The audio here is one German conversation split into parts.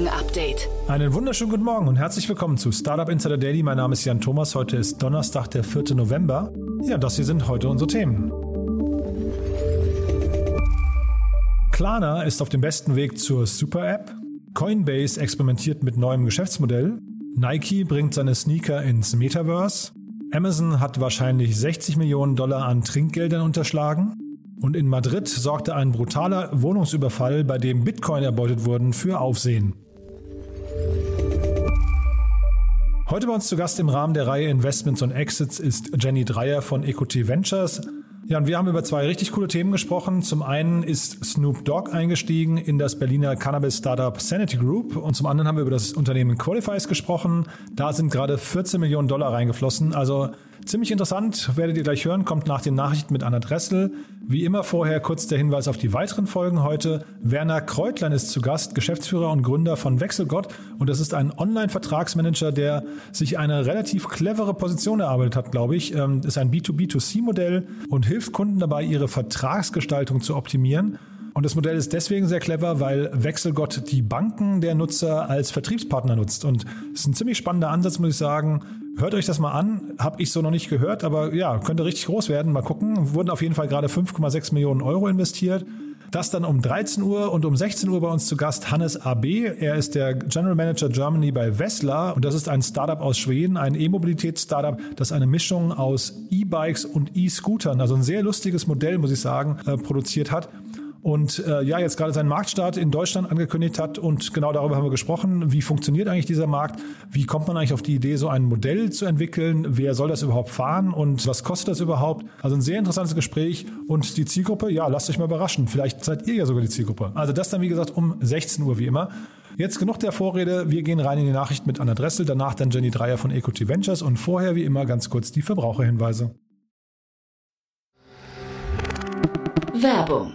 Morgen Update. Einen wunderschönen guten Morgen und herzlich willkommen zu Startup Insider Daily. Mein Name ist Jan Thomas. Heute ist Donnerstag, der 4. November. Ja, das hier sind heute unsere Themen. Klarna ist auf dem besten Weg zur Super-App. Coinbase experimentiert mit neuem Geschäftsmodell. Nike bringt seine Sneaker ins Metaverse. Amazon hat wahrscheinlich 60 Millionen Dollar an Trinkgeldern unterschlagen. Und in Madrid sorgte ein brutaler Wohnungsüberfall, bei dem Bitcoin erbeutet wurden, für Aufsehen. Heute bei uns zu Gast im Rahmen der Reihe Investments und Exits ist Jenny Dreier von Equity Ventures. Ja, und wir haben über zwei richtig coole Themen gesprochen. Zum einen ist Snoop Dogg eingestiegen in das Berliner Cannabis-Startup Sanity Group und zum anderen haben wir über das Unternehmen Qualifies gesprochen. Da sind gerade 14 Millionen Dollar reingeflossen. Also Ziemlich interessant, werdet ihr gleich hören, kommt nach den Nachrichten mit Anna Dressel. Wie immer vorher kurz der Hinweis auf die weiteren Folgen heute. Werner Kreutlein ist zu Gast, Geschäftsführer und Gründer von Wechselgott. Und das ist ein Online-Vertragsmanager, der sich eine relativ clevere Position erarbeitet hat, glaube ich. Ähm, ist ein B2B2C-Modell und hilft Kunden dabei, ihre Vertragsgestaltung zu optimieren. Und das Modell ist deswegen sehr clever, weil Wechselgott die Banken der Nutzer als Vertriebspartner nutzt. Und es ist ein ziemlich spannender Ansatz, muss ich sagen. Hört euch das mal an. Habe ich so noch nicht gehört, aber ja, könnte richtig groß werden. Mal gucken. Wurden auf jeden Fall gerade 5,6 Millionen Euro investiert. Das dann um 13 Uhr und um 16 Uhr bei uns zu Gast Hannes AB. Er ist der General Manager Germany bei Vesla und das ist ein Startup aus Schweden, ein E-Mobilitäts-Startup, das eine Mischung aus E-Bikes und E-Scootern, also ein sehr lustiges Modell, muss ich sagen, äh, produziert hat und äh, ja, jetzt gerade seinen Marktstart in Deutschland angekündigt hat und genau darüber haben wir gesprochen. Wie funktioniert eigentlich dieser Markt? Wie kommt man eigentlich auf die Idee, so ein Modell zu entwickeln? Wer soll das überhaupt fahren und was kostet das überhaupt? Also ein sehr interessantes Gespräch und die Zielgruppe, ja, lasst euch mal überraschen. Vielleicht seid ihr ja sogar die Zielgruppe. Also das dann, wie gesagt, um 16 Uhr wie immer. Jetzt genug der Vorrede. Wir gehen rein in die Nachricht mit Anna Dressel, danach dann Jenny Dreier von Equity Ventures und vorher wie immer ganz kurz die Verbraucherhinweise. Werbung.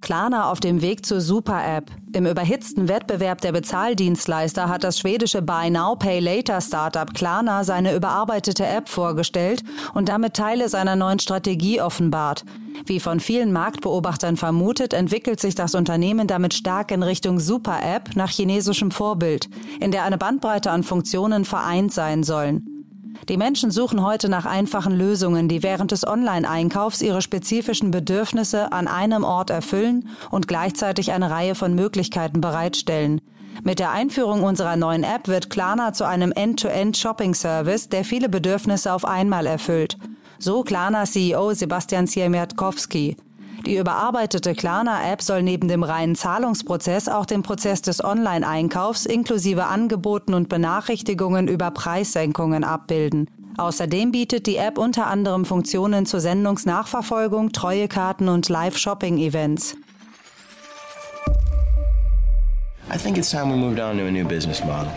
Klarna auf dem Weg zur Super-App. Im überhitzten Wettbewerb der Bezahldienstleister hat das schwedische Buy Now Pay Later Startup Klarna seine überarbeitete App vorgestellt und damit Teile seiner neuen Strategie offenbart. Wie von vielen Marktbeobachtern vermutet, entwickelt sich das Unternehmen damit stark in Richtung Super-App nach chinesischem Vorbild, in der eine Bandbreite an Funktionen vereint sein sollen. Die Menschen suchen heute nach einfachen Lösungen, die während des Online-Einkaufs ihre spezifischen Bedürfnisse an einem Ort erfüllen und gleichzeitig eine Reihe von Möglichkeiten bereitstellen. Mit der Einführung unserer neuen App wird Klarna zu einem End-to-End-Shopping-Service, der viele Bedürfnisse auf einmal erfüllt. So Klarna-CEO Sebastian Siemiatkowski. Die überarbeitete Klarna-App soll neben dem reinen Zahlungsprozess auch den Prozess des Online-Einkaufs inklusive Angeboten und Benachrichtigungen über Preissenkungen abbilden. Außerdem bietet die App unter anderem Funktionen zur Sendungsnachverfolgung, Treuekarten und Live-Shopping-Events. I think it's time we moved on to a new business model.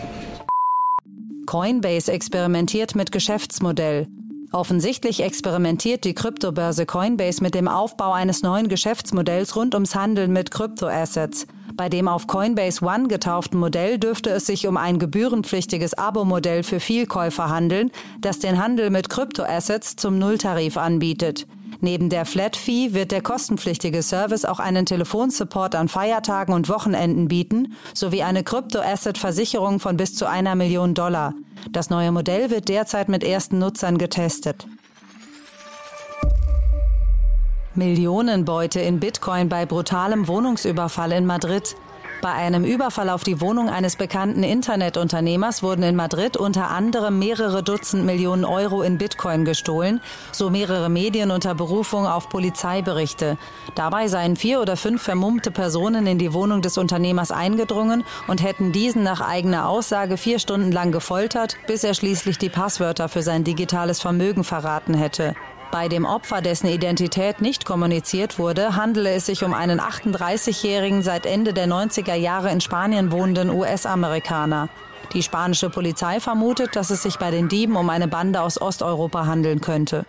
Coinbase experimentiert mit Geschäftsmodell. Offensichtlich experimentiert die Kryptobörse Coinbase mit dem Aufbau eines neuen Geschäftsmodells rund ums Handeln mit Kryptoassets. Bei dem auf Coinbase One getauften Modell dürfte es sich um ein gebührenpflichtiges Abo-Modell für Vielkäufer handeln, das den Handel mit Kryptoassets zum Nulltarif anbietet. Neben der Flat Fee wird der kostenpflichtige Service auch einen Telefonsupport an Feiertagen und Wochenenden bieten, sowie eine Krypto-Asset-Versicherung von bis zu einer Million Dollar. Das neue Modell wird derzeit mit ersten Nutzern getestet. Millionenbeute in Bitcoin bei brutalem Wohnungsüberfall in Madrid. Bei einem Überfall auf die Wohnung eines bekannten Internetunternehmers wurden in Madrid unter anderem mehrere Dutzend Millionen Euro in Bitcoin gestohlen, so mehrere Medien unter Berufung auf Polizeiberichte. Dabei seien vier oder fünf vermummte Personen in die Wohnung des Unternehmers eingedrungen und hätten diesen nach eigener Aussage vier Stunden lang gefoltert, bis er schließlich die Passwörter für sein digitales Vermögen verraten hätte. Bei dem Opfer, dessen Identität nicht kommuniziert wurde, handele es sich um einen 38-jährigen, seit Ende der 90er Jahre in Spanien wohnenden US-Amerikaner. Die spanische Polizei vermutet, dass es sich bei den Dieben um eine Bande aus Osteuropa handeln könnte.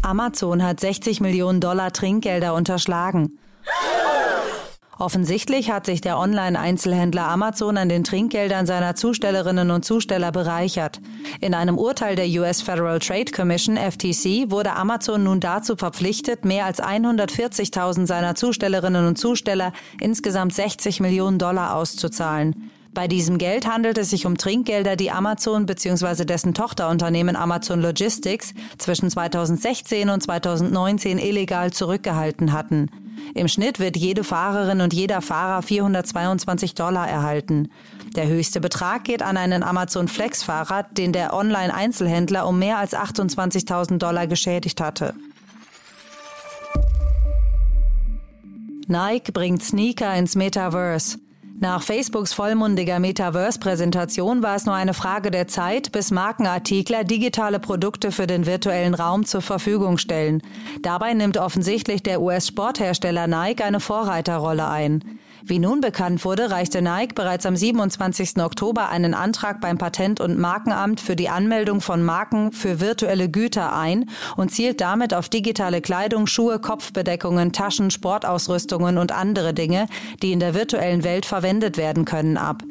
Amazon hat 60 Millionen Dollar Trinkgelder unterschlagen. Offensichtlich hat sich der Online-Einzelhändler Amazon an den Trinkgeldern seiner Zustellerinnen und Zusteller bereichert. In einem Urteil der US Federal Trade Commission FTC wurde Amazon nun dazu verpflichtet, mehr als 140.000 seiner Zustellerinnen und Zusteller insgesamt 60 Millionen Dollar auszuzahlen. Bei diesem Geld handelt es sich um Trinkgelder, die Amazon bzw. dessen Tochterunternehmen Amazon Logistics zwischen 2016 und 2019 illegal zurückgehalten hatten. Im Schnitt wird jede Fahrerin und jeder Fahrer 422 Dollar erhalten. Der höchste Betrag geht an einen Amazon Flex-Fahrer, den der Online-Einzelhändler um mehr als 28.000 Dollar geschädigt hatte. Nike bringt Sneaker ins Metaverse. Nach Facebooks vollmundiger Metaverse-Präsentation war es nur eine Frage der Zeit, bis Markenartikler digitale Produkte für den virtuellen Raum zur Verfügung stellen. Dabei nimmt offensichtlich der US-Sporthersteller Nike eine Vorreiterrolle ein. Wie nun bekannt wurde, reichte Nike bereits am 27. Oktober einen Antrag beim Patent- und Markenamt für die Anmeldung von Marken für virtuelle Güter ein und zielt damit auf digitale Kleidung, Schuhe, Kopfbedeckungen, Taschen, Sportausrüstungen und andere Dinge, die in der virtuellen Welt verwendet werden können, ab.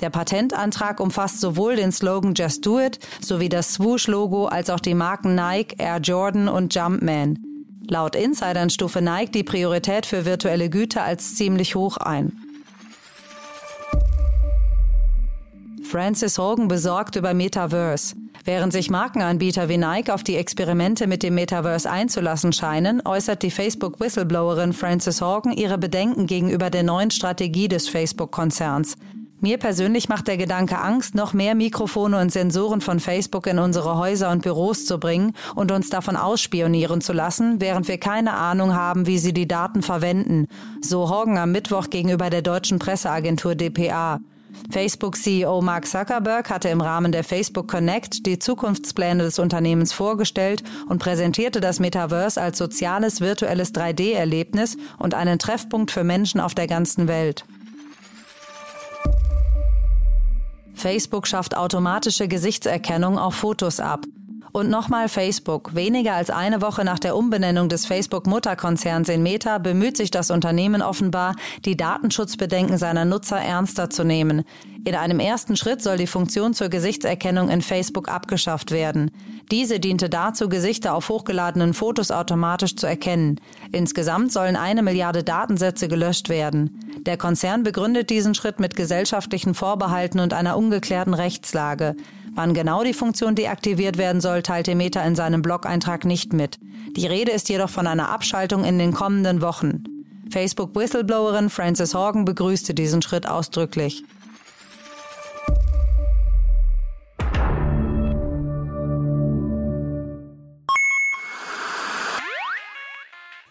Der Patentantrag umfasst sowohl den Slogan Just Do It sowie das Swoosh-Logo als auch die Marken Nike, Air Jordan und Jumpman. Laut Insidern stufe Nike die Priorität für virtuelle Güter als ziemlich hoch ein. Francis Hogan besorgt über Metaverse. Während sich Markenanbieter wie Nike auf die Experimente mit dem Metaverse einzulassen scheinen, äußert die Facebook-Whistleblowerin Francis Hogan ihre Bedenken gegenüber der neuen Strategie des Facebook-Konzerns. Mir persönlich macht der Gedanke Angst, noch mehr Mikrofone und Sensoren von Facebook in unsere Häuser und Büros zu bringen und uns davon ausspionieren zu lassen, während wir keine Ahnung haben, wie sie die Daten verwenden, so Horgen am Mittwoch gegenüber der deutschen Presseagentur dpa. Facebook-CEO Mark Zuckerberg hatte im Rahmen der Facebook Connect die Zukunftspläne des Unternehmens vorgestellt und präsentierte das Metaverse als soziales virtuelles 3D-Erlebnis und einen Treffpunkt für Menschen auf der ganzen Welt. Facebook schafft automatische Gesichtserkennung auf Fotos ab. Und nochmal Facebook. Weniger als eine Woche nach der Umbenennung des Facebook-Mutterkonzerns in Meta bemüht sich das Unternehmen offenbar, die Datenschutzbedenken seiner Nutzer ernster zu nehmen. In einem ersten Schritt soll die Funktion zur Gesichtserkennung in Facebook abgeschafft werden. Diese diente dazu, Gesichter auf hochgeladenen Fotos automatisch zu erkennen. Insgesamt sollen eine Milliarde Datensätze gelöscht werden. Der Konzern begründet diesen Schritt mit gesellschaftlichen Vorbehalten und einer ungeklärten Rechtslage. Wann genau die Funktion deaktiviert werden soll, teilte Meta in seinem Blog-Eintrag nicht mit. Die Rede ist jedoch von einer Abschaltung in den kommenden Wochen. Facebook-Whistleblowerin Frances Horgan begrüßte diesen Schritt ausdrücklich.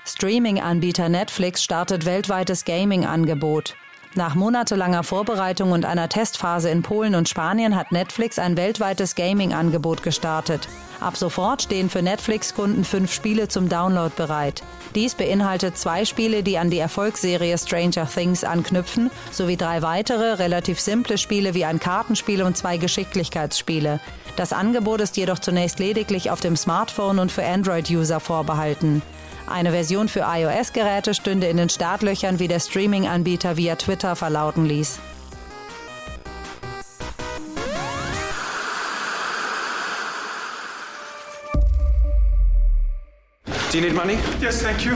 Streaming-Anbieter Netflix startet weltweites Gaming-Angebot. Nach monatelanger Vorbereitung und einer Testphase in Polen und Spanien hat Netflix ein weltweites Gaming-Angebot gestartet. Ab sofort stehen für Netflix-Kunden fünf Spiele zum Download bereit. Dies beinhaltet zwei Spiele, die an die Erfolgsserie Stranger Things anknüpfen, sowie drei weitere, relativ simple Spiele wie ein Kartenspiel und zwei Geschicklichkeitsspiele. Das Angebot ist jedoch zunächst lediglich auf dem Smartphone und für Android-User vorbehalten. Eine Version für iOS-Geräte stünde in den Startlöchern, wie der Streaming-Anbieter via Twitter verlauten ließ. Do you need money? Yes, thank you.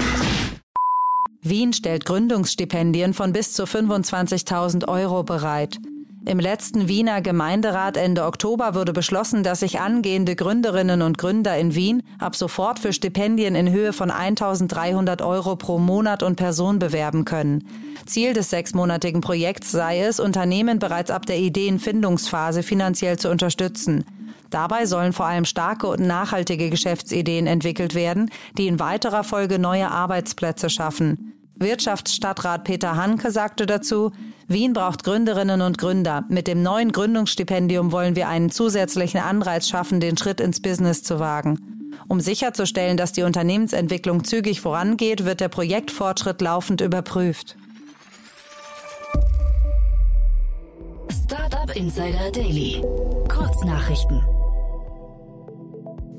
Wien stellt Gründungsstipendien von bis zu 25.000 Euro bereit. Im letzten Wiener Gemeinderat Ende Oktober wurde beschlossen, dass sich angehende Gründerinnen und Gründer in Wien ab sofort für Stipendien in Höhe von 1.300 Euro pro Monat und Person bewerben können. Ziel des sechsmonatigen Projekts sei es, Unternehmen bereits ab der Ideenfindungsphase finanziell zu unterstützen. Dabei sollen vor allem starke und nachhaltige Geschäftsideen entwickelt werden, die in weiterer Folge neue Arbeitsplätze schaffen. Wirtschaftsstadtrat Peter Hanke sagte dazu, Wien braucht Gründerinnen und Gründer. Mit dem neuen Gründungsstipendium wollen wir einen zusätzlichen Anreiz schaffen, den Schritt ins Business zu wagen. Um sicherzustellen, dass die Unternehmensentwicklung zügig vorangeht, wird der Projektfortschritt laufend überprüft. Startup Insider Daily. Kurznachrichten.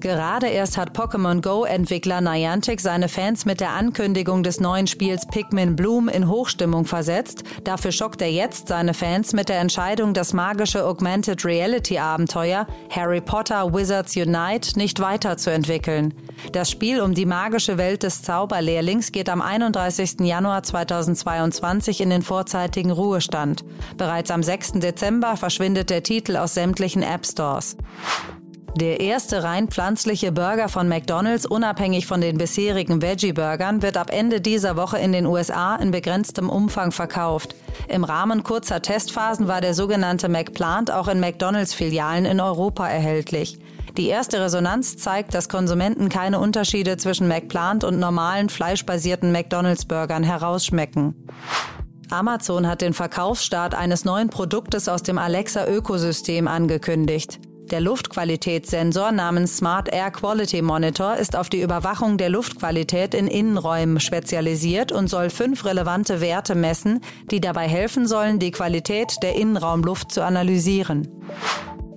Gerade erst hat Pokémon Go-Entwickler Niantic seine Fans mit der Ankündigung des neuen Spiels Pikmin Bloom in Hochstimmung versetzt. Dafür schockt er jetzt seine Fans mit der Entscheidung, das magische Augmented Reality Abenteuer Harry Potter Wizards Unite nicht weiterzuentwickeln. Das Spiel um die magische Welt des Zauberlehrlings geht am 31. Januar 2022 in den vorzeitigen Ruhestand. Bereits am 6. Dezember verschwindet der Titel aus sämtlichen App Stores. Der erste rein pflanzliche Burger von McDonald's, unabhängig von den bisherigen Veggie-Burgern, wird ab Ende dieser Woche in den USA in begrenztem Umfang verkauft. Im Rahmen kurzer Testphasen war der sogenannte McPlant auch in McDonald's-Filialen in Europa erhältlich. Die erste Resonanz zeigt, dass Konsumenten keine Unterschiede zwischen McPlant und normalen fleischbasierten McDonald's-Burgern herausschmecken. Amazon hat den Verkaufsstart eines neuen Produktes aus dem Alexa-Ökosystem angekündigt. Der Luftqualitätssensor namens Smart Air Quality Monitor ist auf die Überwachung der Luftqualität in Innenräumen spezialisiert und soll fünf relevante Werte messen, die dabei helfen sollen, die Qualität der Innenraumluft zu analysieren.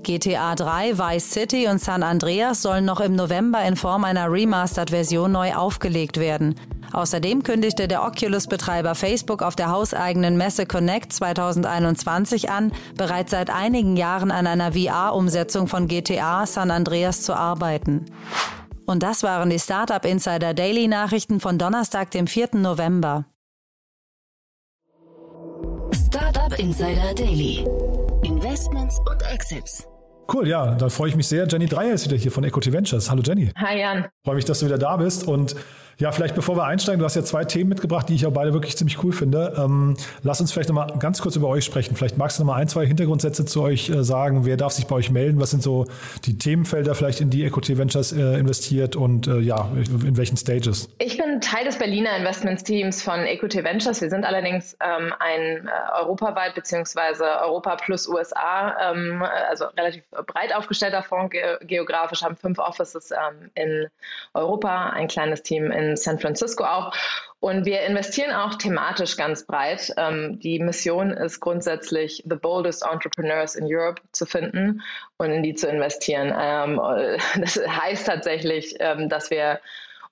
GTA 3, Vice City und San Andreas sollen noch im November in Form einer Remastered-Version neu aufgelegt werden. Außerdem kündigte der Oculus-Betreiber Facebook auf der hauseigenen Messe Connect 2021 an, bereits seit einigen Jahren an einer VR-Umsetzung von GTA San Andreas zu arbeiten. Und das waren die Startup Insider Daily Nachrichten von Donnerstag, dem 4. November. Startup Insider Daily. Investments und Exits. Cool, ja, da freue ich mich sehr. Jenny Dreier ist wieder hier von Equity Ventures. Hallo Jenny. Hi Jan. Freue mich, dass du wieder da bist und ja, vielleicht bevor wir einsteigen, du hast ja zwei Themen mitgebracht, die ich auch beide wirklich ziemlich cool finde. Ähm, lass uns vielleicht nochmal ganz kurz über euch sprechen. Vielleicht magst du nochmal ein, zwei Hintergrundsätze zu euch äh, sagen. Wer darf sich bei euch melden? Was sind so die Themenfelder vielleicht, in die Equity Ventures äh, investiert und äh, ja, in welchen Stages? Ich bin Teil des Berliner Investmentsteams von Equity Ventures. Wir sind allerdings ähm, ein äh, europaweit beziehungsweise Europa plus USA, ähm, also relativ breit aufgestellter Fonds ge geografisch, haben fünf Offices ähm, in Europa, ein kleines Team in San Francisco auch. Und wir investieren auch thematisch ganz breit. Ähm, die Mission ist grundsätzlich, the boldest entrepreneurs in Europe zu finden und in die zu investieren. Ähm, das heißt tatsächlich, ähm, dass wir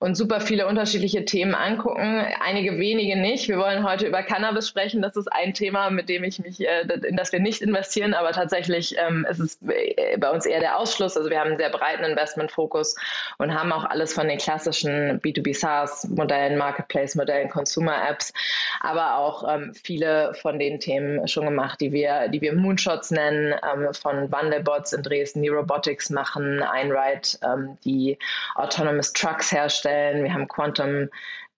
und super viele unterschiedliche Themen angucken, einige wenige nicht. Wir wollen heute über Cannabis sprechen. Das ist ein Thema, mit dem ich mich, äh, in das wir nicht investieren, aber tatsächlich ähm, ist es äh, bei uns eher der Ausschluss. Also wir haben einen sehr breiten Investmentfokus und haben auch alles von den klassischen B2B SaaS-Modellen, Marketplace-Modellen, Consumer-Apps, aber auch ähm, viele von den Themen schon gemacht, die wir, die wir Moonshots nennen, ähm, von Wandelbots in Dresden, die Robotics machen, Einride, die Autonomous Trucks herstellen herstellen. Wir haben Quantum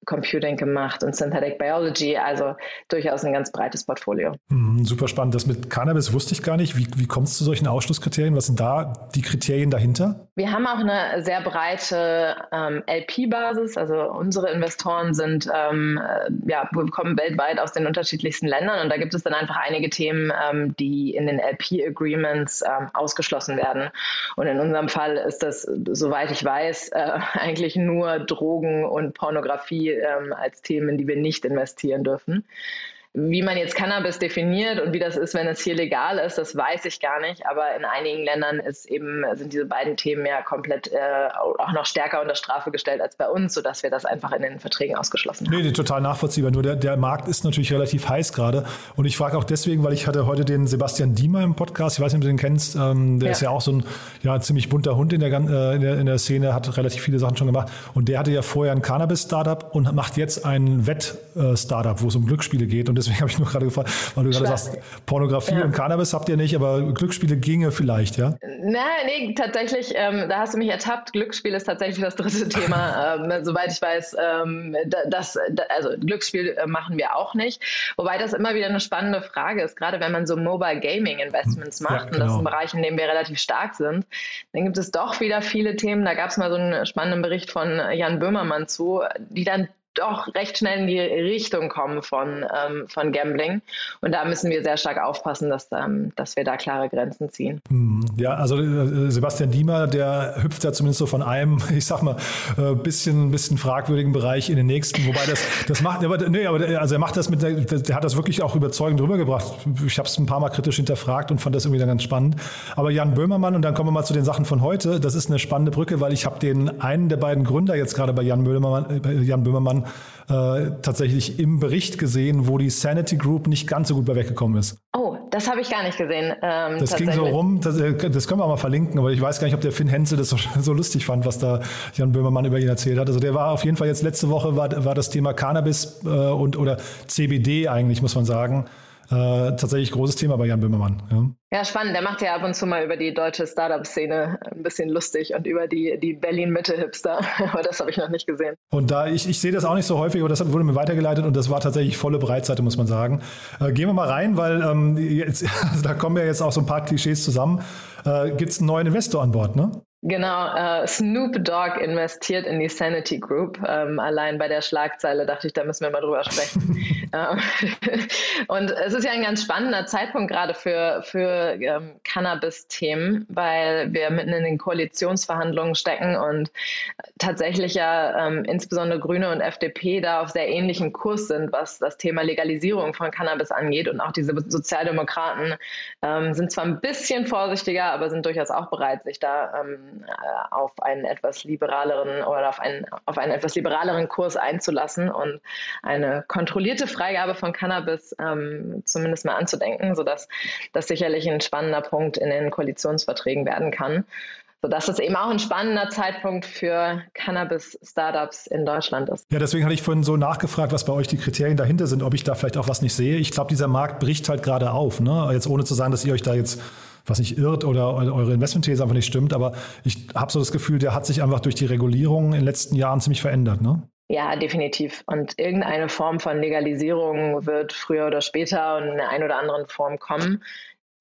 Computing gemacht und Synthetic Biology, also durchaus ein ganz breites Portfolio. Mhm, super spannend. Das mit Cannabis wusste ich gar nicht. Wie, wie kommt es zu solchen Ausschlusskriterien? Was sind da die Kriterien dahinter? Wir haben auch eine sehr breite ähm, LP-Basis. Also unsere Investoren sind, ähm, äh, ja, kommen weltweit aus den unterschiedlichsten Ländern und da gibt es dann einfach einige Themen, ähm, die in den LP-Agreements ähm, ausgeschlossen werden. Und in unserem Fall ist das, soweit ich weiß, äh, eigentlich nur Drogen und Pornografie ähm, als Themen, die wir nicht investieren dürfen. Wie man jetzt Cannabis definiert und wie das ist, wenn es hier legal ist, das weiß ich gar nicht. Aber in einigen Ländern ist eben, sind diese beiden Themen ja komplett äh, auch noch stärker unter Strafe gestellt als bei uns, sodass wir das einfach in den Verträgen ausgeschlossen haben. Nee, total nachvollziehbar. Nur der, der Markt ist natürlich relativ heiß gerade. Und ich frage auch deswegen, weil ich hatte heute den Sebastian Diemer im Podcast, ich weiß nicht, ob du den kennst, ähm, der ja. ist ja auch so ein ja, ziemlich bunter Hund in der, äh, in der, in der Szene, hat relativ viele Sachen schon gemacht. Und der hatte ja vorher ein Cannabis-Startup und macht jetzt ein Wett-Startup, wo es um Glücksspiele geht. Und deswegen habe ich nur gerade gefragt, weil du gerade sagst, Pornografie ja. und Cannabis habt ihr nicht, aber Glücksspiele ginge vielleicht, ja? Nein, nee, tatsächlich, ähm, da hast du mich ertappt. Glücksspiel ist tatsächlich das dritte Thema. ähm, soweit ich weiß, ähm, das, also Glücksspiel äh, machen wir auch nicht. Wobei das immer wieder eine spannende Frage ist, gerade wenn man so Mobile Gaming Investments macht. Ja, genau. Und das ist ein. Bereich, in dem wir relativ stark sind. Dann gibt es doch wieder viele Themen. Da gab es mal so einen spannenden Bericht von Jan Böhmermann zu, die dann doch recht schnell in die Richtung kommen von, ähm, von Gambling. Und da müssen wir sehr stark aufpassen, dass, ähm, dass wir da klare Grenzen ziehen. Hm, ja, also äh, Sebastian Diemer, der hüpft ja zumindest so von einem, ich sag mal, äh, bisschen, bisschen fragwürdigen Bereich in den nächsten. Wobei das, das macht, aber, nee, aber also er macht das mit, der, hat das wirklich auch überzeugend rübergebracht. Ich habe es ein paar Mal kritisch hinterfragt und fand das irgendwie dann ganz spannend. Aber Jan Böhmermann, und dann kommen wir mal zu den Sachen von heute, das ist eine spannende Brücke, weil ich habe den einen der beiden Gründer jetzt gerade bei Jan äh, Jan Böhmermann äh, tatsächlich im Bericht gesehen, wo die Sanity Group nicht ganz so gut bei weggekommen ist. Oh, das habe ich gar nicht gesehen. Ähm, das ging so rum, das, äh, das, können wir mal verlinken, aber ich weiß gar nicht, ob der Finn Henzel das so, so, lustig fand, was da Jan Böhmermann über ihn erzählt hat. Also der war auf jeden Fall jetzt letzte Woche war, war das Thema Cannabis äh, und oder CBD eigentlich, muss man sagen äh, tatsächlich großes Thema bei Jan Böhmermann. Ja. ja. spannend. Der macht ja ab und zu mal über die deutsche Startup-Szene ein bisschen lustig und über die, die Berlin-Mitte-Hipster. aber das habe ich noch nicht gesehen. Und da, ich, ich sehe das auch nicht so häufig, aber das wurde mir weitergeleitet und das war tatsächlich volle Breitseite, muss man sagen. Äh, gehen wir mal rein, weil ähm, jetzt, da kommen ja jetzt auch so ein paar Klischees zusammen. Äh, Gibt es einen neuen Investor an Bord, ne? Genau, äh, Snoop Dogg investiert in die Sanity Group. Ähm, allein bei der Schlagzeile dachte ich, da müssen wir mal drüber sprechen. Ähm, und es ist ja ein ganz spannender Zeitpunkt gerade für, für ähm, Cannabis-Themen, weil wir mitten in den Koalitionsverhandlungen stecken und tatsächlich ja ähm, insbesondere Grüne und FDP da auf sehr ähnlichem Kurs sind, was das Thema Legalisierung von Cannabis angeht. Und auch diese Sozialdemokraten ähm, sind zwar ein bisschen vorsichtiger, aber sind durchaus auch bereit, sich da ähm, äh, auf einen etwas liberaleren oder auf einen, auf einen etwas liberaleren Kurs einzulassen und eine kontrollierte Freigabe von Cannabis ähm, zumindest mal anzudenken, sodass das sicherlich ein spannender Punkt in den Koalitionsverträgen werden kann sodass es eben auch ein spannender Zeitpunkt für Cannabis-Startups in Deutschland ist. Ja, deswegen hatte ich vorhin so nachgefragt, was bei euch die Kriterien dahinter sind, ob ich da vielleicht auch was nicht sehe. Ich glaube, dieser Markt bricht halt gerade auf. Ne? Jetzt ohne zu sagen, dass ihr euch da jetzt was nicht irrt oder eure Investmentthese einfach nicht stimmt. Aber ich habe so das Gefühl, der hat sich einfach durch die Regulierung in den letzten Jahren ziemlich verändert. Ne? Ja, definitiv. Und irgendeine Form von Legalisierung wird früher oder später in einer ein oder anderen Form kommen.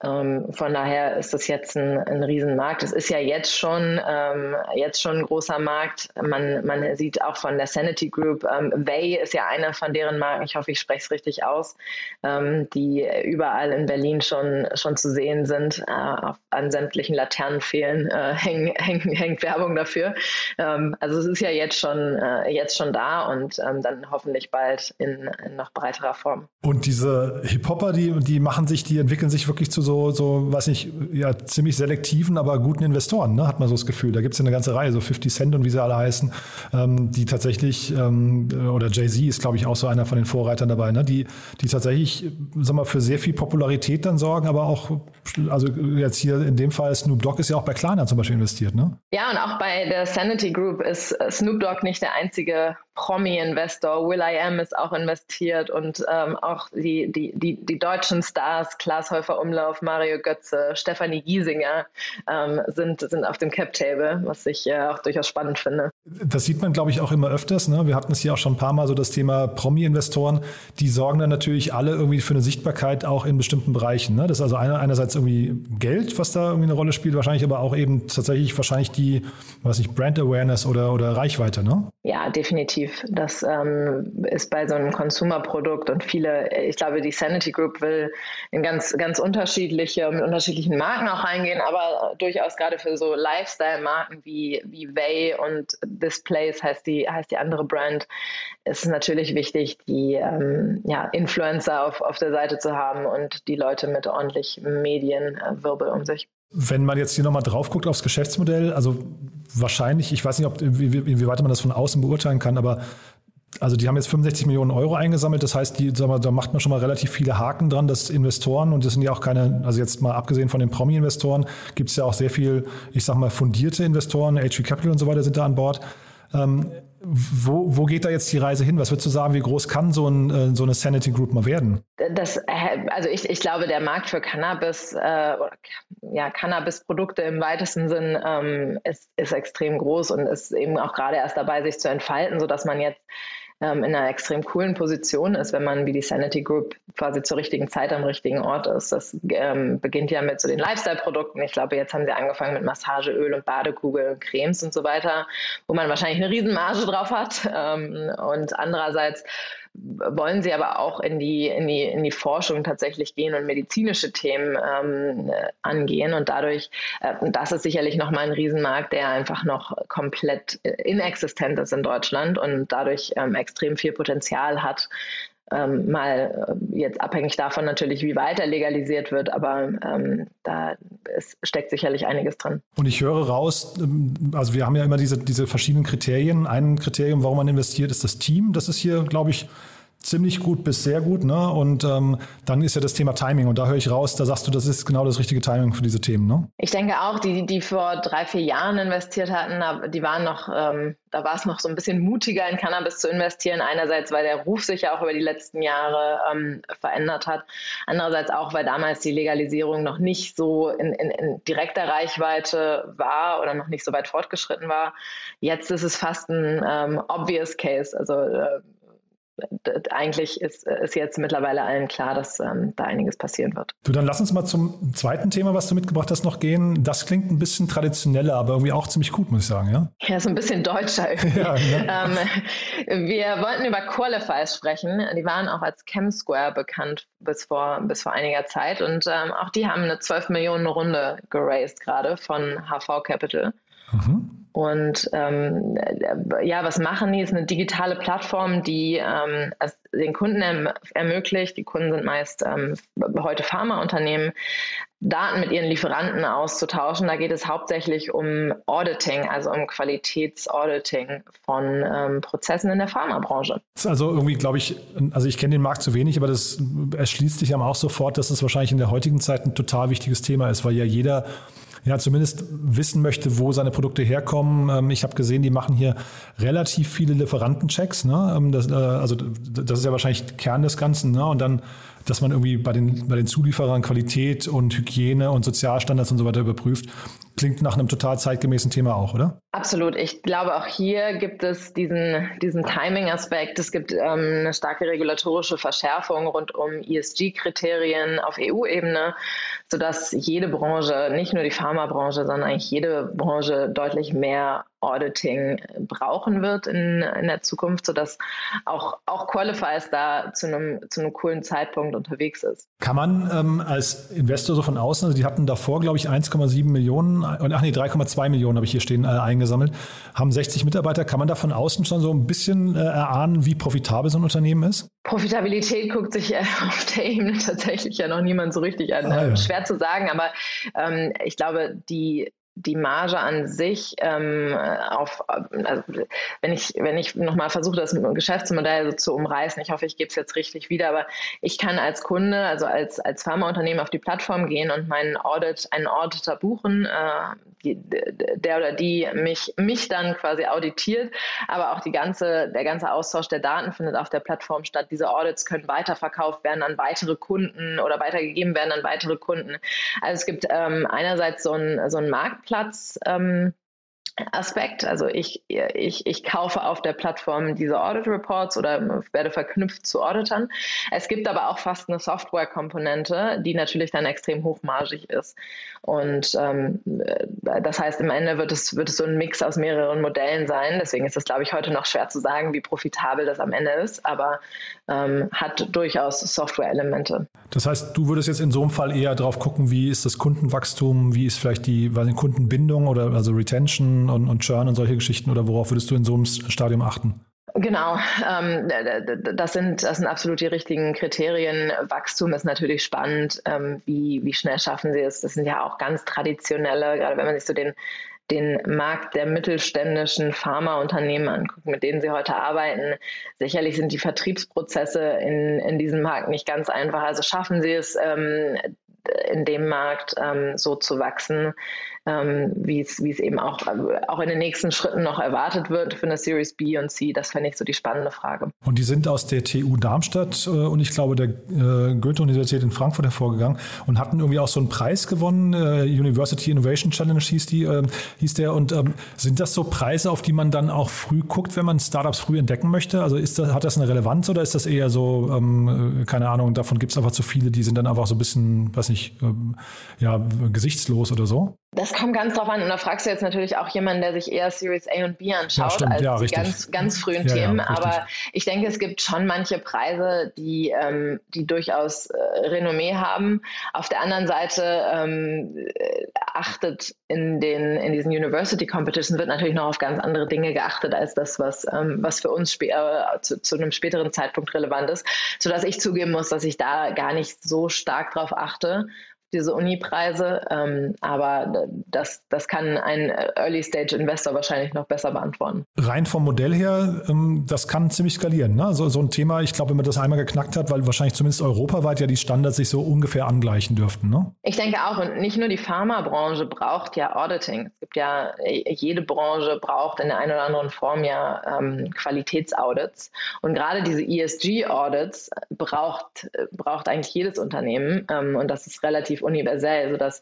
Ähm, von daher ist das jetzt ein, ein Riesenmarkt. Es ist ja jetzt schon, ähm, jetzt schon ein großer Markt. Man, man sieht auch von der Sanity Group, ähm, Way ist ja einer von deren Marken, ich hoffe, ich spreche es richtig aus, ähm, die überall in Berlin schon, schon zu sehen sind. Äh, auf, an sämtlichen Laternenpfählen äh, hängt häng, häng Werbung dafür. Ähm, also es ist ja jetzt schon, äh, jetzt schon da und ähm, dann hoffentlich bald in, in noch breiterer Form. Und diese Hip-Hopper, die, die machen sich, die entwickeln sich wirklich zu so so, so, weiß nicht, ja, ziemlich selektiven, aber guten Investoren, ne? hat man so das Gefühl. Da gibt es ja eine ganze Reihe, so 50 Cent und wie sie alle heißen, ähm, die tatsächlich, ähm, oder Jay-Z ist, glaube ich, auch so einer von den Vorreitern dabei, ne? die, die tatsächlich, sag mal, für sehr viel Popularität dann sorgen, aber auch, also jetzt hier in dem Fall Snoop Dogg ist ja auch bei Klarna zum Beispiel investiert, ne? Ja, und auch bei der Sanity Group ist Snoop Dogg nicht der einzige Promi-Investor. Will I Am ist auch investiert und ähm, auch die, die, die, die deutschen Stars, Klaas Häufer Umlauf, Mario Götze, Stefanie Giesinger ähm, sind, sind auf dem Cap-Table, was ich äh, auch durchaus spannend finde. Das sieht man, glaube ich, auch immer öfters. Ne? Wir hatten es hier auch schon ein paar Mal so das Thema Promi-Investoren. Die sorgen dann natürlich alle irgendwie für eine Sichtbarkeit auch in bestimmten Bereichen. Ne? Das ist also einerseits irgendwie Geld, was da irgendwie eine Rolle spielt, wahrscheinlich, aber auch eben tatsächlich wahrscheinlich die, was nicht, Brand Awareness oder, oder Reichweite. Ne? Ja, definitiv. Das ähm, ist bei so einem Consumer-Produkt und viele, ich glaube, die Sanity Group will in ganz, ganz unterschiedlichen unterschiedliche, mit unterschiedlichen Marken auch reingehen, aber durchaus gerade für so Lifestyle-Marken wie, wie Way und Displays heißt die, heißt die andere Brand, ist es natürlich wichtig, die ähm, ja, Influencer auf, auf der Seite zu haben und die Leute mit ordentlich Medienwirbel um sich. Wenn man jetzt hier nochmal drauf guckt aufs Geschäftsmodell, also wahrscheinlich, ich weiß nicht, ob, inwieweit man das von außen beurteilen kann, aber also die haben jetzt 65 Millionen Euro eingesammelt. Das heißt, die, mal, da macht man schon mal relativ viele Haken dran, dass Investoren, und das sind ja auch keine, also jetzt mal abgesehen von den Promi-Investoren, gibt es ja auch sehr viel, ich sag mal, fundierte Investoren, HV Capital und so weiter sind da an Bord. Ähm, wo, wo geht da jetzt die Reise hin? Was würdest du sagen, wie groß kann so, ein, äh, so eine Sanity Group mal werden? Das, äh, also ich, ich glaube, der Markt für Cannabis, äh, ja, Cannabis-Produkte im weitesten Sinn ähm, ist, ist extrem groß und ist eben auch gerade erst dabei, sich zu entfalten, sodass man jetzt ähm, in einer extrem coolen Position ist, wenn man wie die Sanity Group quasi zur richtigen Zeit am richtigen Ort ist. Das ähm, beginnt ja mit so den Lifestyle-Produkten. Ich glaube, jetzt haben sie angefangen mit Massageöl und Badekugel, Cremes und so weiter, wo man wahrscheinlich eine Riesenmarge drauf hat. Ähm, und andererseits wollen sie aber auch in die, in die, in die Forschung tatsächlich gehen und medizinische Themen ähm, angehen. Und dadurch, äh, das ist sicherlich nochmal ein Riesenmarkt, der einfach noch komplett inexistent ist in Deutschland und dadurch ähm, extrem viel Potenzial hat, ähm, mal äh, jetzt abhängig davon natürlich, wie weiter legalisiert wird, aber ähm, da ist, steckt sicherlich einiges drin. Und ich höre raus, ähm, also wir haben ja immer diese, diese verschiedenen Kriterien. Ein Kriterium, warum man investiert, ist das Team. Das ist hier, glaube ich, ziemlich gut bis sehr gut. Ne? Und ähm, dann ist ja das Thema Timing. Und da höre ich raus, da sagst du, das ist genau das richtige Timing für diese Themen. Ne? Ich denke auch, die, die vor drei, vier Jahren investiert hatten, die waren noch, ähm, da war es noch so ein bisschen mutiger in Cannabis zu investieren. Einerseits, weil der Ruf sich ja auch über die letzten Jahre ähm, verändert hat. Andererseits auch, weil damals die Legalisierung noch nicht so in, in, in direkter Reichweite war oder noch nicht so weit fortgeschritten war. Jetzt ist es fast ein ähm, obvious case. Also äh, eigentlich ist, ist jetzt mittlerweile allen klar, dass ähm, da einiges passieren wird. Du, dann lass uns mal zum zweiten Thema, was du mitgebracht hast, noch gehen. Das klingt ein bisschen traditioneller, aber irgendwie auch ziemlich gut, muss ich sagen, ja? Ja, so ein bisschen deutscher irgendwie. ja, ne? ähm, wir wollten über Qualifies sprechen. Die waren auch als ChemSquare bekannt bis vor, bis vor einiger Zeit und ähm, auch die haben eine 12 Millionen Runde geraced gerade von HV Capital. Mhm. Und ähm, ja, was machen die? Es ist eine digitale Plattform, die ähm, es den Kunden erm ermöglicht. Die Kunden sind meist ähm, heute Pharmaunternehmen, Daten mit ihren Lieferanten auszutauschen. Da geht es hauptsächlich um Auditing, also um Qualitätsauditing von ähm, Prozessen in der Pharmabranche. Also irgendwie glaube ich, also ich kenne den Markt zu wenig, aber das erschließt sich aber auch sofort, dass es wahrscheinlich in der heutigen Zeit ein total wichtiges Thema ist, weil ja jeder ja zumindest wissen möchte, wo seine Produkte herkommen. Ähm, ich habe gesehen, die machen hier relativ viele Lieferantenchecks. Ne? Ähm, das, äh, also das ist ja wahrscheinlich Kern des Ganzen. Ne? Und dann dass man irgendwie bei den, bei den Zulieferern Qualität und Hygiene und Sozialstandards und so weiter überprüft. Klingt nach einem total zeitgemäßen Thema auch, oder? Absolut. Ich glaube, auch hier gibt es diesen, diesen Timing-Aspekt. Es gibt ähm, eine starke regulatorische Verschärfung rund um ESG-Kriterien auf EU-Ebene, sodass jede Branche, nicht nur die Pharmabranche, sondern eigentlich jede Branche deutlich mehr Auditing brauchen wird in, in der Zukunft, sodass auch, auch Qualifiers da zu einem, zu einem coolen Zeitpunkt unterwegs ist. Kann man ähm, als Investor so von außen, also die hatten davor, glaube ich, 1,7 Millionen, ach nee, 3,2 Millionen habe ich hier stehen, äh, eingesammelt, haben 60 Mitarbeiter. Kann man da von außen schon so ein bisschen äh, erahnen, wie profitabel so ein Unternehmen ist? Profitabilität guckt sich äh, auf der Ebene tatsächlich ja noch niemand so richtig an. Ah, ja. Schwer zu sagen, aber ähm, ich glaube, die die Marge an sich ähm, auf, also wenn ich, wenn ich nochmal versuche, das Geschäftsmodell so zu umreißen, ich hoffe, ich gebe es jetzt richtig wieder, aber ich kann als Kunde, also als, als Pharmaunternehmen auf die Plattform gehen und meinen Audit, einen Auditor buchen, äh, der oder die mich, mich dann quasi auditiert, aber auch die ganze, der ganze Austausch der Daten findet auf der Plattform statt. Diese Audits können weiterverkauft werden an weitere Kunden oder weitergegeben werden an weitere Kunden. Also es gibt ähm, einerseits so einen so Marktplatz, ähm, Aspekt. Also ich, ich, ich kaufe auf der Plattform diese Audit Reports oder werde verknüpft zu Auditern. Es gibt aber auch fast eine Software-Komponente, die natürlich dann extrem hochmargig ist. Und ähm, das heißt, im Ende wird es, wird es so ein Mix aus mehreren Modellen sein. Deswegen ist es, glaube ich, heute noch schwer zu sagen, wie profitabel das am Ende ist, aber ähm, hat durchaus Software-Elemente. Das heißt, du würdest jetzt in so einem Fall eher drauf gucken, wie ist das Kundenwachstum, wie ist vielleicht die, die Kundenbindung oder also Retention und, und Churn und solche Geschichten oder worauf würdest du in so einem Stadium achten? Genau, ähm, das, sind, das sind absolut die richtigen Kriterien. Wachstum ist natürlich spannend. Ähm, wie, wie schnell schaffen sie es? Das sind ja auch ganz traditionelle, gerade wenn man sich so den, den Markt der mittelständischen Pharmaunternehmen anguckt, mit denen sie heute arbeiten. Sicherlich sind die Vertriebsprozesse in, in diesem Markt nicht ganz einfach. Also schaffen sie es, ähm, in dem Markt ähm, so zu wachsen, ähm, wie es eben auch, auch in den nächsten Schritten noch erwartet wird für eine Series B und C. Das fände ich so die spannende Frage. Und die sind aus der TU Darmstadt äh, und ich glaube der äh, Goethe-Universität in Frankfurt hervorgegangen und hatten irgendwie auch so einen Preis gewonnen. Äh, University Innovation Challenge hieß, die, äh, hieß der. Und ähm, sind das so Preise, auf die man dann auch früh guckt, wenn man Startups früh entdecken möchte? Also ist das, hat das eine Relevanz oder ist das eher so, ähm, äh, keine Ahnung, davon gibt es einfach zu viele, die sind dann einfach so ein bisschen, weiß nicht, ähm, ja, gesichtslos oder so? Das kommt ganz drauf an. Und da fragst du jetzt natürlich auch jemanden, der sich eher Series A und B anschaut, ja, als ja, die ganz, ganz frühen ja, Themen. Aber ich denke, es gibt schon manche Preise, die, ähm, die durchaus äh, Renommee haben. Auf der anderen Seite ähm, äh, achtet in, den, in diesen University Competitions wird natürlich noch auf ganz andere Dinge geachtet, als das, was, ähm, was für uns äh, zu, zu einem späteren Zeitpunkt relevant ist. Sodass ich zugeben muss, dass ich da gar nicht so stark drauf achte diese Uni-Preise. Ähm, aber das, das kann ein Early-Stage-Investor wahrscheinlich noch besser beantworten. Rein vom Modell her, ähm, das kann ziemlich skalieren. Ne? So, so ein Thema, ich glaube, wenn man das einmal geknackt hat, weil wahrscheinlich zumindest europaweit ja die Standards sich so ungefähr angleichen dürften. Ne? Ich denke auch. Und nicht nur die Pharmabranche braucht ja Auditing. Es gibt ja, jede Branche braucht in der einen oder anderen Form ja ähm, Qualitätsaudits. Und gerade diese ESG-Audits braucht, braucht eigentlich jedes Unternehmen. Ähm, und das ist relativ relativ universell, sodass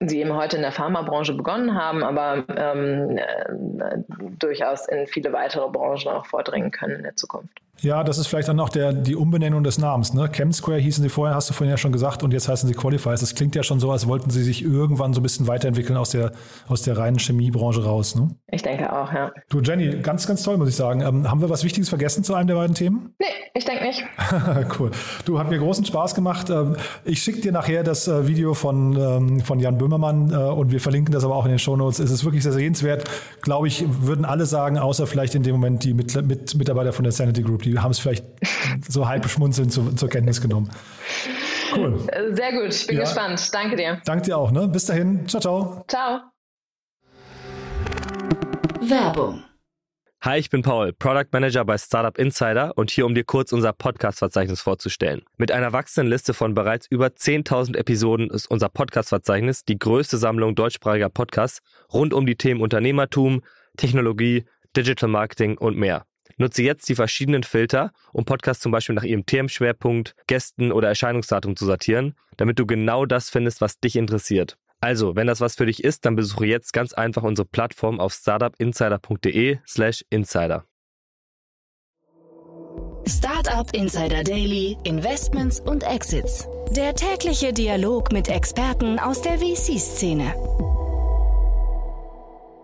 sie eben heute in der Pharmabranche begonnen haben, aber ähm, äh, durchaus in viele weitere Branchen auch vordringen können in der Zukunft. Ja, das ist vielleicht dann auch der, die Umbenennung des Namens. Ne? ChemSquare hießen sie vorher, hast du vorhin ja schon gesagt, und jetzt heißen sie Qualifiers. Das klingt ja schon so, als wollten sie sich irgendwann so ein bisschen weiterentwickeln aus der, aus der reinen Chemiebranche raus. Ne? Ich denke auch, ja. Du, Jenny, ganz, ganz toll, muss ich sagen. Ähm, haben wir was Wichtiges vergessen zu einem der beiden Themen? Nee, ich denke nicht. cool. Du, hat mir großen Spaß gemacht. Ähm, ich schicke dir nachher das äh, Video von, ähm, von Jan Böhmermann äh, und wir verlinken das aber auch in den Shownotes. Es ist wirklich sehr sehenswert. Glaube ich, würden alle sagen, außer vielleicht in dem Moment die mit, mit Mitarbeiter von der Sanity Group, die haben es vielleicht so halb schmunzelnd zu, zur Kenntnis genommen. Cool. Sehr gut, ich bin ja. gespannt. Danke dir. Danke dir auch. Ne? Bis dahin. Ciao, ciao. Ciao. Werbung. Hi, ich bin Paul, Product Manager bei Startup Insider und hier, um dir kurz unser Podcast-Verzeichnis vorzustellen. Mit einer wachsenden Liste von bereits über 10.000 Episoden ist unser Podcast-Verzeichnis die größte Sammlung deutschsprachiger Podcasts rund um die Themen Unternehmertum, Technologie, Digital Marketing und mehr. Nutze jetzt die verschiedenen Filter, um Podcasts zum Beispiel nach ihrem Themenschwerpunkt, Gästen oder Erscheinungsdatum zu sortieren, damit du genau das findest, was dich interessiert. Also, wenn das was für dich ist, dann besuche jetzt ganz einfach unsere Plattform auf startupinsider.de/slash insider. Startup Insider Daily, Investments und Exits. Der tägliche Dialog mit Experten aus der VC-Szene.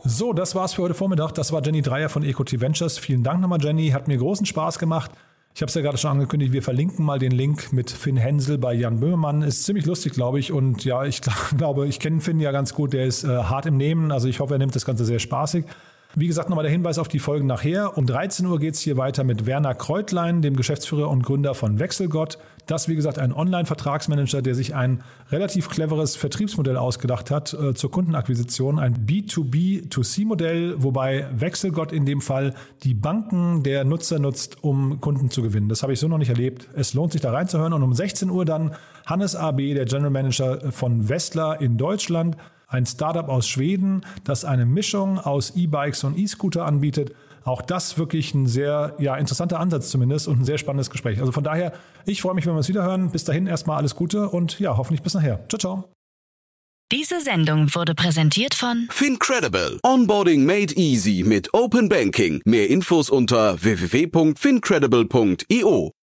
So, das war's für heute Vormittag. Das war Jenny Dreier von EcoT Ventures. Vielen Dank nochmal, Jenny. Hat mir großen Spaß gemacht. Ich habe es ja gerade schon angekündigt, wir verlinken mal den Link mit Finn Hensel bei Jan Böhmermann. Ist ziemlich lustig, glaube ich. Und ja, ich glaube, ich kenne Finn ja ganz gut. Der ist äh, hart im Nehmen. Also ich hoffe, er nimmt das Ganze sehr spaßig. Wie gesagt, nochmal der Hinweis auf die Folgen nachher. Um 13 Uhr geht es hier weiter mit Werner Kreutlein, dem Geschäftsführer und Gründer von Wechselgott. Das, wie gesagt, ein Online-Vertragsmanager, der sich ein relativ cleveres Vertriebsmodell ausgedacht hat äh, zur Kundenakquisition. Ein B2B2C-Modell, wobei Wechselgott in dem Fall die Banken der Nutzer nutzt, um Kunden zu gewinnen. Das habe ich so noch nicht erlebt. Es lohnt sich da reinzuhören. Und um 16 Uhr dann Hannes AB, der General Manager von Westler in Deutschland ein Startup aus Schweden, das eine Mischung aus E-Bikes und E-Scooter anbietet. Auch das wirklich ein sehr ja, interessanter Ansatz zumindest und ein sehr spannendes Gespräch. Also von daher, ich freue mich, wenn wir uns wieder hören. Bis dahin erstmal alles Gute und ja, hoffentlich bis nachher. Ciao, ciao. Diese Sendung wurde präsentiert von Fincredible. Onboarding made easy mit Open Banking. Mehr Infos unter www.fincredible.io.